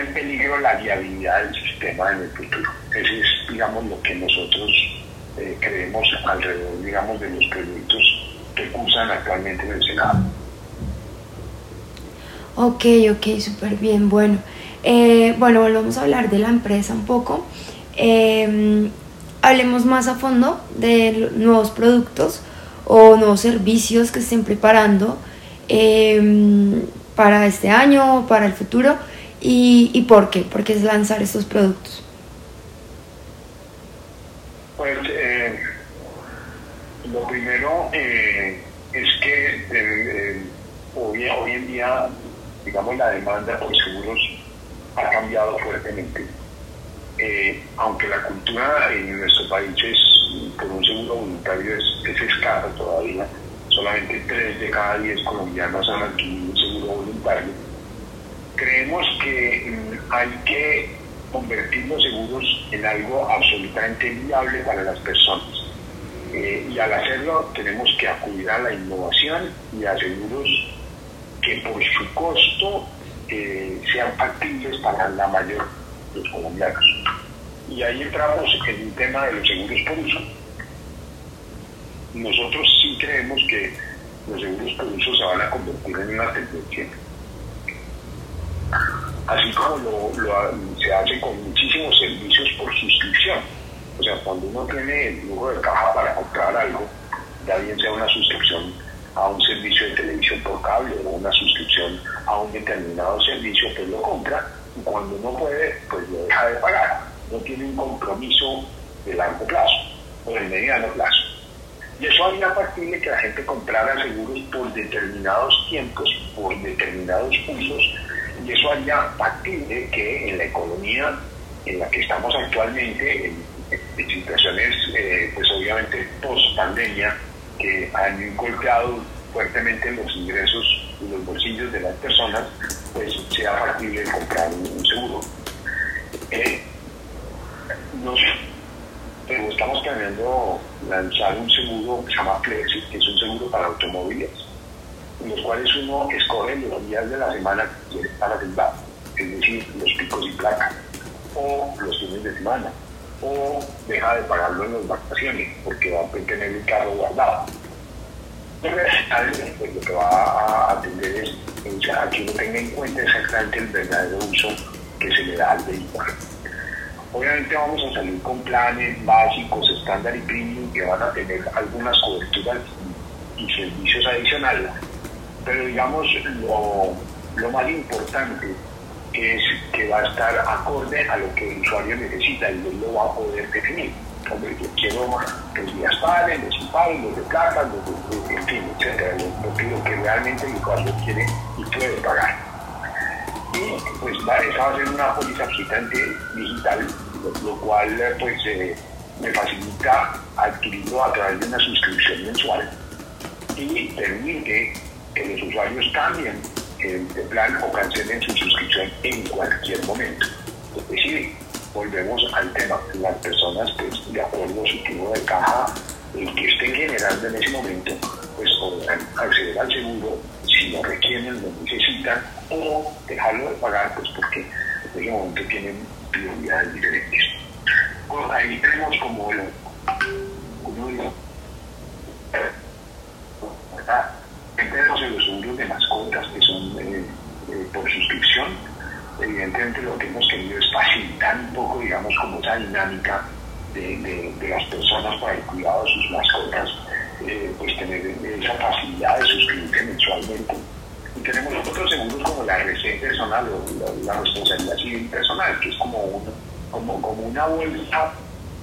en peligro la viabilidad del sistema en el futuro. Eso es, digamos, lo que nosotros eh, creemos alrededor, digamos, de los proyectos que cursan actualmente en el Senado. Ok, ok, súper bien. Bueno, eh, bueno, volvamos a hablar de la empresa un poco. Eh, hablemos más a fondo de nuevos productos o nuevos servicios que estén preparando eh, para este año o para el futuro y, y por qué, por qué es lanzar estos productos. Pues lo primero es que hoy, hoy en día, digamos, la demanda por seguros ha cambiado fuertemente. Eh, aunque la cultura en nuestro país es, por un seguro voluntario es, es escasa todavía, solamente 3 de cada 10 colombianos han adquirido un seguro voluntario, creemos hay que convertir los seguros en algo absolutamente viable para las personas. Eh, y al hacerlo tenemos que acudir a la innovación y a seguros que por su costo eh, sean factibles para la mayor de los colombianos. Y ahí entramos en el tema de los seguros por uso. Nosotros sí creemos que los seguros por uso se van a convertir en una tendencia. Así como lo, se hace con muchísimos servicios por suscripción. O sea, cuando uno tiene el flujo de caja para comprar algo, ya bien sea una suscripción a un servicio de televisión por cable o una suscripción a un determinado servicio, pues lo compra y cuando no puede, pues lo deja de pagar. No tiene un compromiso de largo plazo o de mediano plazo. Y eso haría factible que la gente comprara seguros por determinados tiempos, por determinados usos, y eso haría factible que en la economía en la que estamos actualmente, en, situaciones, eh, pues obviamente post pandemia, que han golpeado fuertemente los ingresos y los bolsillos de las personas, pues sea factible comprar un, seguro. Eh, pero estamos planeando lanzar un seguro que se llama Plexi, que es un seguro para automóviles, los cuales uno escoge los días de la semana que quiere estar es decir, los picos y placas, o los fines de semana, o deja de pagarlo en las vacaciones, porque va a tener el carro guardado pues lo que va a atender es que uno tenga en cuenta exactamente el verdadero uso que se le da al vehículo. Obviamente vamos a salir con planes básicos, estándar y premium que van a tener algunas coberturas y, servicios adicionales, pero digamos lo, lo más importante es que va a estar acorde a lo que el usuario necesita y él lo va a poder definir hombre, yo quiero que los días paguen, los impaguen, los de plata, los de, en fin, etcétera, lo, que realmente el usuario quiere y puede pagar. Y pues esa va a ser una póliza absolutamente digital, lo, cual pues eh, me facilita adquirirlo a través de una suscripción mensual y permite que los usuarios cambien de plan o cancelen su suscripción en cualquier momento. Es decir, volvemos al tema, las personas pues de acuerdo a su tipo de caja, el que estén generando en ese momento, pues podrán acceder al seguro si lo requieren, lo necesitan, o dejarlo de pagar, pues porque en ese momento tienen prioridades diferentes. Bueno, ahí tenemos como el, uno de los, tenemos los seguros de mascotas que son eh, eh, por suscripción, evidentemente lo que hemos querido es facilitar un poco, digamos, como esa dinámica de, las personas para el cuidado de sus mascotas, eh, pues tener esa facilidad de suscribirse mensualmente. Y tenemos otros seguros como la RC personal o la, responsabilidad civil personal, que es como, como, como una bolsa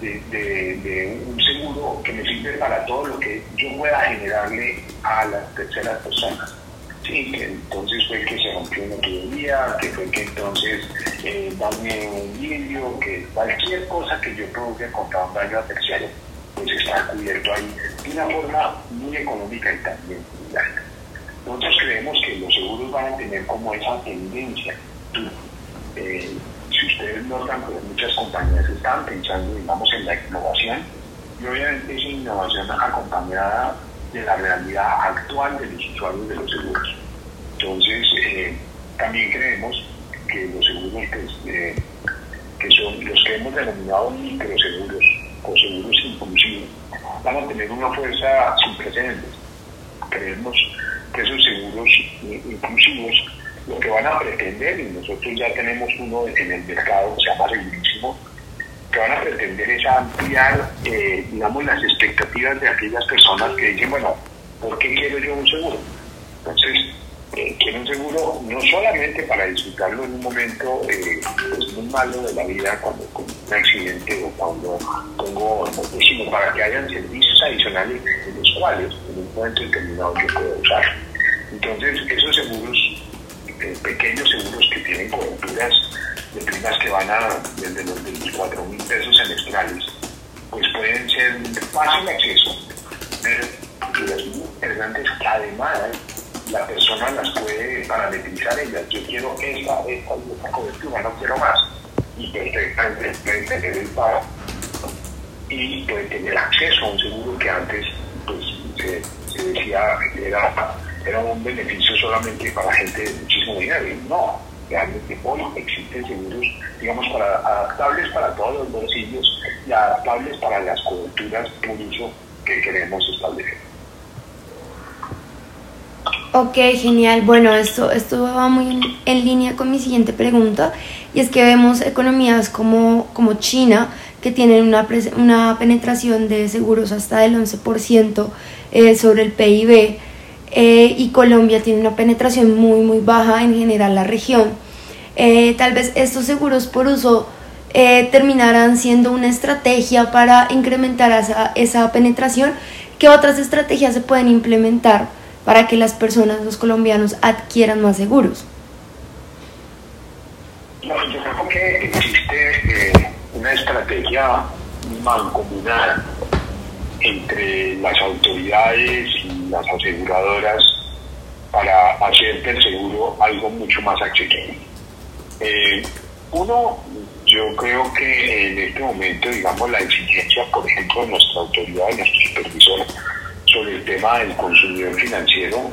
de, de, un seguro que me sirve para todo lo que yo pueda generarle a las terceras personas sí, que entonces fue que se rompió una tubería, que fue que entonces eh, un vidrio, que cualquier cosa que yo produzca contra un daño a tercero, pues está cubierto ahí de una forma muy económica y también muy Nosotros creemos que los seguros van a tener como esa tendencia. Eh, si ustedes notan, pues muchas compañías están pensando, digamos, en la innovación y obviamente esa innovación acompañada de la realidad actual de los usuarios de los seguros. Entonces, eh, también creemos que los seguros que, que son los que hemos denominado microseguros o seguros inclusivos van a tener una fuerza sin precedentes. Creemos que esos seguros inclusivos lo que van a pretender, y nosotros ya tenemos uno en el mercado que se llama Segurísimo, que van a pretender es ampliar, eh, digamos, las expectativas de aquellas personas que dicen, bueno, ¿por qué quiero yo un seguro? Entonces, eh, quiero un seguro no solamente para disfrutarlo en un momento eh, pues, muy malo de la vida, cuando con un accidente o cuando pongo, sino para que hayan servicios adicionales en los cuales en un momento determinado yo puedo usar. Entonces, esos seguros, eh, pequeños seguros que tienen coberturas de primas que van a desde los 24 mil pesos semestrales, pues pueden ser de fácil acceso, pero las interesantes que además la persona las puede parametrizar ellas. Yo quiero esta, esta y esta cobertura, no quiero más. Y perfectamente puede tener el pago y puede tener acceso a un seguro que antes pues, se, decía era, era un beneficio solamente para gente de muchísimo dinero. Y realmente hoy existen seguros, digamos, adaptables para todos los bolsillos y adaptables para las coberturas por uso que queremos establecer. Ok, genial. Bueno, esto, esto va muy en, línea con mi siguiente pregunta y es que vemos economías como, como China que tienen una, una penetración de seguros hasta del 11% eh, sobre el PIB eh, y Colombia tiene una penetración muy muy baja en general la región. Eh, tal vez estos seguros por uso terminarán siendo una estrategia para incrementar esa, esa penetración. ¿Qué otras estrategias se pueden implementar? para que las personas, los colombianos, adquieran más seguros? yo creo que existe eh, una estrategia mancomunada entre las autoridades las aseguradoras para hacer del seguro algo mucho más accesible. Eh, uno, yo creo que en este momento, digamos, la exigencia, por ejemplo, de nuestra autoridad, de nuestro supervisor, sobre el tema del consumidor financiero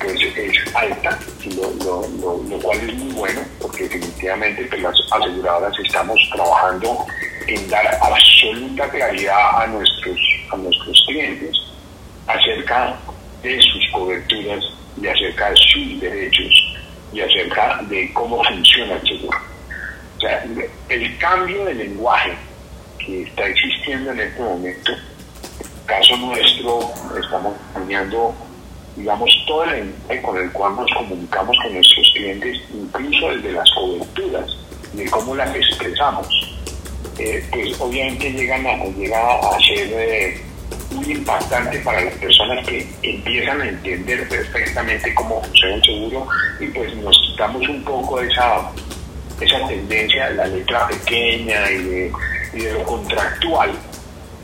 pues es alta, lo, cual es muy bueno, porque definitivamente pues, las aseguradoras estamos trabajando en dar absoluta claridad a nuestros, a nuestros clientes acerca de sus coberturas de sus derechos y acerca de cómo funciona el seguro. O sea, el cambio de lenguaje que está existiendo en este momento caso nuestro, estamos cambiando, digamos, todo el lenguaje con el cual nos comunicamos con nuestros clientes, incluso desde las coberturas, de cómo las expresamos. Eh, pues obviamente llegan a, llega a ser eh, muy impactante para las personas que empiezan a entender perfectamente cómo funciona el seguro y pues nos quitamos un poco esa, esa tendencia de la letra pequeña y de, y de lo contractual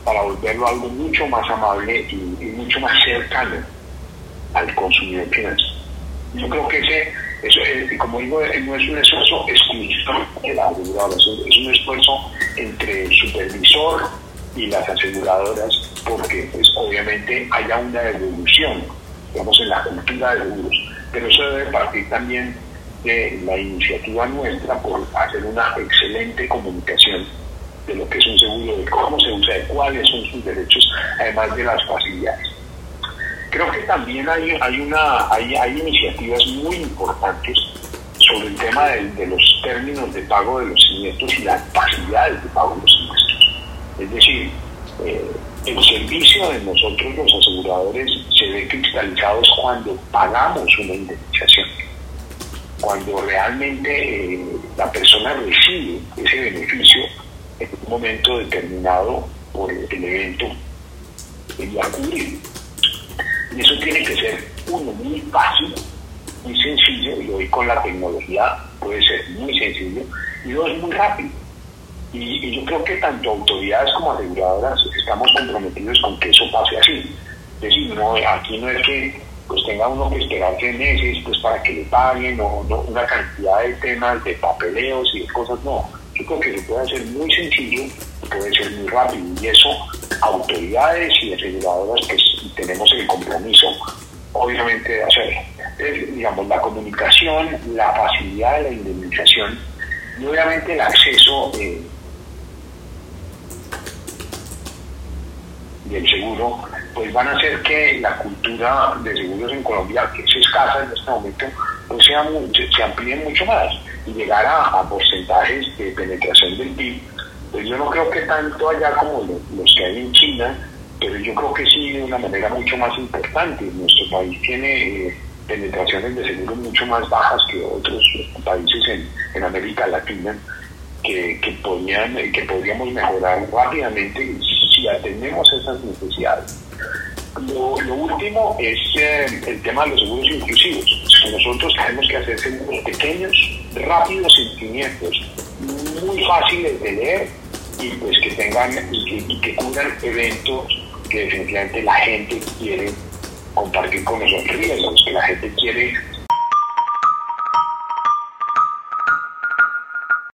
para volverlo algo mucho más amable y, mucho más cercano al consumidor financiero. Yo creo que ese, eso, como digo, no es un esfuerzo exclusivo de la aseguradora, es un esfuerzo entre el supervisor y las aseguradoras, porque pues, obviamente haya una evolución, digamos, en la cultura de seguros. Pero eso debe partir también de la iniciativa nuestra por hacer una excelente comunicación de lo que es un seguro, de cómo se usa, de cuáles son sus derechos, además de las facilidades. Creo que también hay, hay, una, hay, hay iniciativas muy importantes sobre el tema de, los términos de pago de los siniestros y las facilidades de pago de los. Es decir, eh, el servicio de nosotros los aseguradores se ve cristalizado cuando pagamos una indemnización, cuando realmente eh, la persona recibe ese beneficio en un momento determinado por el evento que a cubrir. Y eso tiene que ser, uno, muy fácil, muy sencillo, y hoy con la tecnología puede ser muy sencillo, y dos, muy rápido. Y, yo creo que tanto autoridades como aseguradoras estamos comprometidos con que eso pase así. Es decir, no, aquí no es que pues tenga uno que esperar tres meses pues para que le paguen o no, una cantidad de temas de papeleos y de cosas, no yo creo que se puede hacer muy sencillo, puede ser muy rápido y eso autoridades y aseguradoras pues tenemos el compromiso obviamente de hacerlo. digamos, la comunicación, la facilidad de la indemnización y obviamente el acceso eh, del seguro, pues van a hacer que la cultura de seguros en Colombia, que es escasa en este momento, pues sea se, amplíe mucho más y llegar a, porcentajes de penetración del PIB. Pues yo no creo que tanto allá como los que hay en China, pero yo creo que sí de una manera mucho más importante. Nuestro país tiene eh, penetraciones de seguros mucho más bajas que otros países en, en América Latina que, que, podían, que podríamos mejorar rápidamente si atendemos esas necesidades. Lo, último es el tema de los seguros inclusivos. Nosotros tenemos que hacer pequeños, rápidos, sentimientos, muy fáciles de leer y pues que tengan y que, cubran eventos que definitivamente la gente quiere compartir con esos riesgos, que la gente quiere